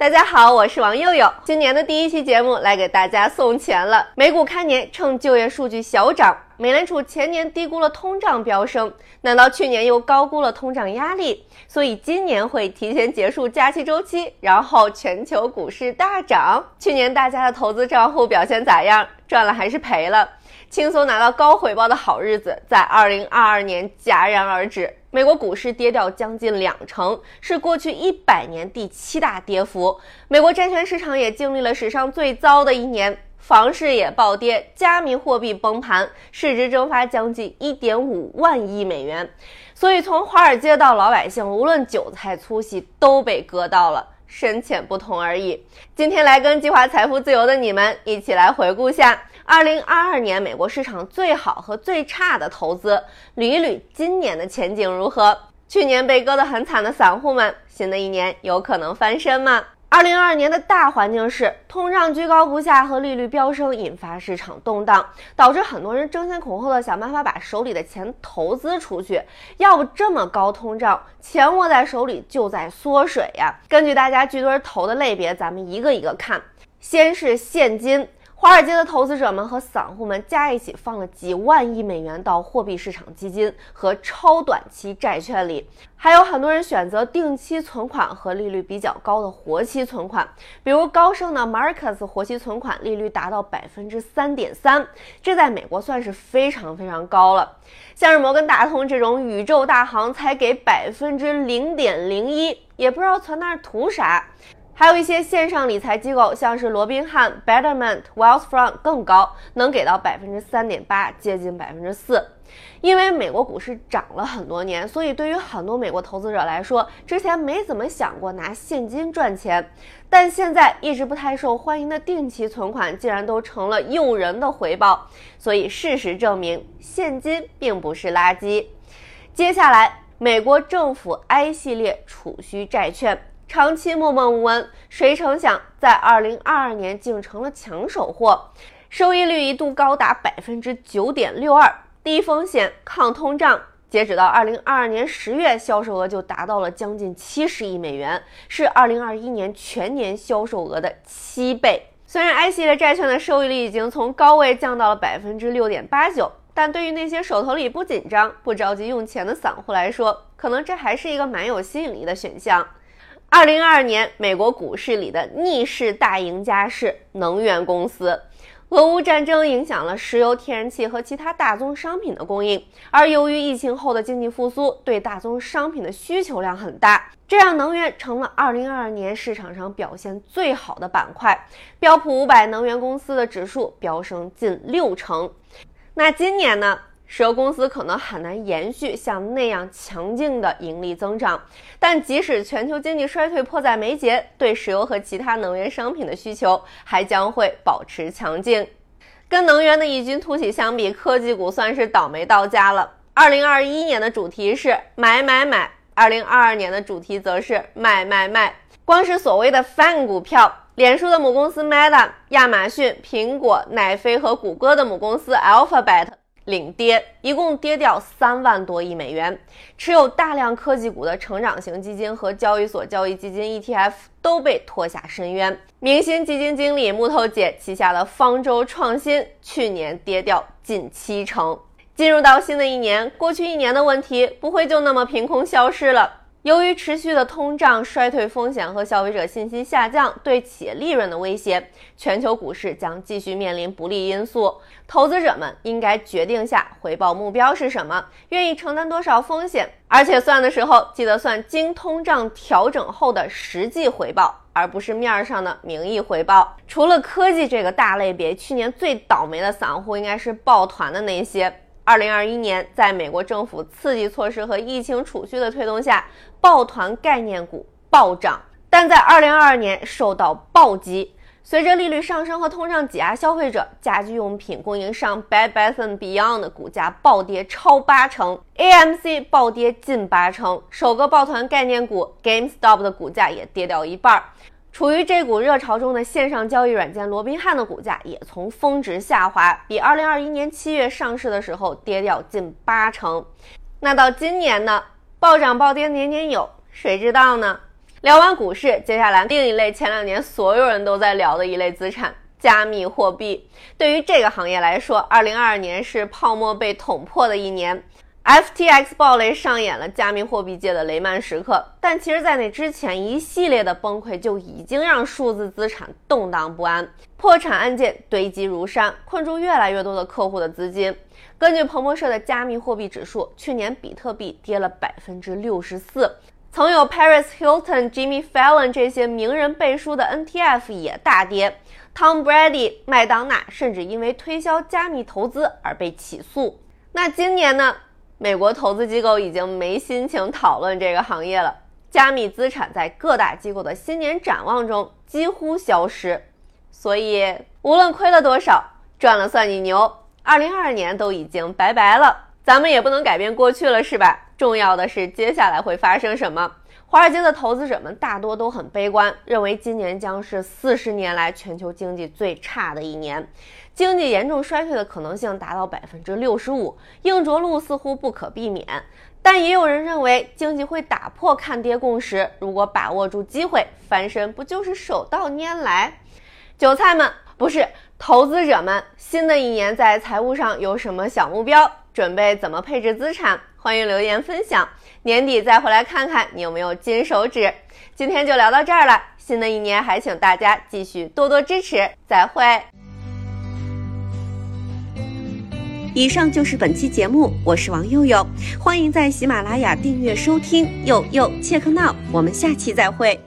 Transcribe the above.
大家好，我是王佑佑。今年的第一期节目来给大家送钱了。美股开年趁就业数据小涨，美联储前年低估了通胀飙升，难道去年又高估了通胀压力？所以今年会提前结束加息周期，然后全球股市大涨。去年大家的投资账户表现咋样？赚了还是赔了？轻松拿到高回报的好日子在2022年戛然而止。美国股市跌掉将近两成，是过去一百年第七大跌幅。美国债券市场也经历了史上最糟的一年，房市也暴跌，加密货币崩盘，市值蒸发将近一点五万亿美元。所以从华尔街到老百姓，无论韭菜粗细，都被割到了，深浅不同而已。今天来跟计划财富自由的你们一起来回顾下。二零二二年美国市场最好和最差的投资，捋一捋今年的前景如何？去年被割得很惨的散户们，新的一年有可能翻身吗？二零二二年的大环境是通胀居高不下和利率飙升，引发市场动荡，导致很多人争先恐后的想办法把手里的钱投资出去。要不这么高通胀，钱握在手里就在缩水呀。根据大家聚堆投的类别，咱们一个一个看。先是现金。华尔街的投资者们和散户们加一起放了几万亿美元到货币市场基金和超短期债券里，还有很多人选择定期存款和利率比较高的活期存款，比如高盛的 Marcus 活期存款利率达到百分之三点三，这在美国算是非常非常高了。像是摩根大通这种宇宙大行才给百分之零点零一，也不知道存那儿图啥。还有一些线上理财机构，像是罗宾汉、Betterment、Wealthfront 更高，能给到百分之三点八，接近百分之四。因为美国股市涨了很多年，所以对于很多美国投资者来说，之前没怎么想过拿现金赚钱，但现在一直不太受欢迎的定期存款，竟然都成了诱人的回报。所以事实证明，现金并不是垃圾。接下来，美国政府 I 系列储蓄债券。长期默默无闻，谁成想在二零二二年竟成了抢手货，收益率一度高达百分之九点六二，低风险抗通胀。截止到二零二二年十月，销售额就达到了将近七十亿美元，是二零二一年全年销售额的七倍。虽然 I 系列债券的收益率已经从高位降到了百分之六点八九，但对于那些手头里不紧张、不着急用钱的散户来说，可能这还是一个蛮有吸引力的选项。二零二二年，美国股市里的逆势大赢家是能源公司。俄乌战争影响了石油、天然气和其他大宗商品的供应，而由于疫情后的经济复苏，对大宗商品的需求量很大，这让能源成了二零二二年市场上表现最好的板块。标普五百能源公司的指数飙升近六成。那今年呢？石油公司可能很难延续像那样强劲的盈利增长，但即使全球经济衰退迫在眉睫，对石油和其他能源商品的需求还将会保持强劲。跟能源的异军突起相比，科技股算是倒霉到家了。二零二一年的主题是买买买，二零二二年的主题则是卖卖卖。光是所谓的 FAN 股票，脸书的母公司 Meta、亚马逊、苹果、奈飞和谷歌的母公司 Alphabet。领跌，一共跌掉三万多亿美元。持有大量科技股的成长型基金和交易所交易基金 ETF 都被拖下深渊。明星基金经理木头姐旗下的方舟创新去年跌掉近七成。进入到新的一年，过去一年的问题不会就那么凭空消失了。由于持续的通胀、衰退风险和消费者信心下降对企业利润的威胁，全球股市将继续面临不利因素。投资者们应该决定下回报目标是什么，愿意承担多少风险，而且算的时候记得算经通胀调整后的实际回报，而不是面上的名义回报。除了科技这个大类别，去年最倒霉的散户应该是抱团的那些。二零二一年，在美国政府刺激措施和疫情储蓄的推动下，抱团概念股暴涨。但在二零二二年受到暴击，随着利率上升和通胀挤压消费者，家居用品供应商 Bed Bath and Beyond 的股价暴跌超八成，AMC 暴跌近八成，首个抱团概念股 GameStop 的股价也跌掉一半。处于这股热潮中的线上交易软件罗宾汉的股价也从峰值下滑，比2021年7月上市的时候跌掉近八成。那到今年呢？暴涨暴跌年年有，谁知道呢？聊完股市，接下来另一类前两年所有人都在聊的一类资产——加密货币。对于这个行业来说，二零二二年是泡沫被捅破的一年，FTX 暴雷上演了加密货币界的雷曼时刻。但其实，在那之前，一系列的崩溃就已经让数字资产动荡不安，破产案件堆积如山，困住越来越多的客户的资金。根据彭博社的加密货币指数，去年比特币跌了百分之六十四。曾有 Paris Hilton、Jimmy Fallon 这些名人背书的 NTF 也大跌，Tom Brady、麦当娜甚至因为推销加密投资而被起诉。那今年呢？美国投资机构已经没心情讨论这个行业了，加密资产在各大机构的新年展望中几乎消失。所以，无论亏了多少，赚了算你牛。二零二二年都已经拜拜了，咱们也不能改变过去了，是吧？重要的是接下来会发生什么？华尔街的投资者们大多都很悲观，认为今年将是四十年来全球经济最差的一年，经济严重衰退的可能性达到百分之六十五，硬着陆似乎不可避免。但也有人认为经济会打破看跌共识，如果把握住机会翻身，不就是手到拈来？韭菜们，不是投资者们，新的一年在财务上有什么小目标？准备怎么配置资产？欢迎留言分享，年底再回来看看你有没有金手指。今天就聊到这儿了，新的一年还请大家继续多多支持，再会。以上就是本期节目，我是王佑佑，欢迎在喜马拉雅订阅收听，佑佑切克闹，我们下期再会。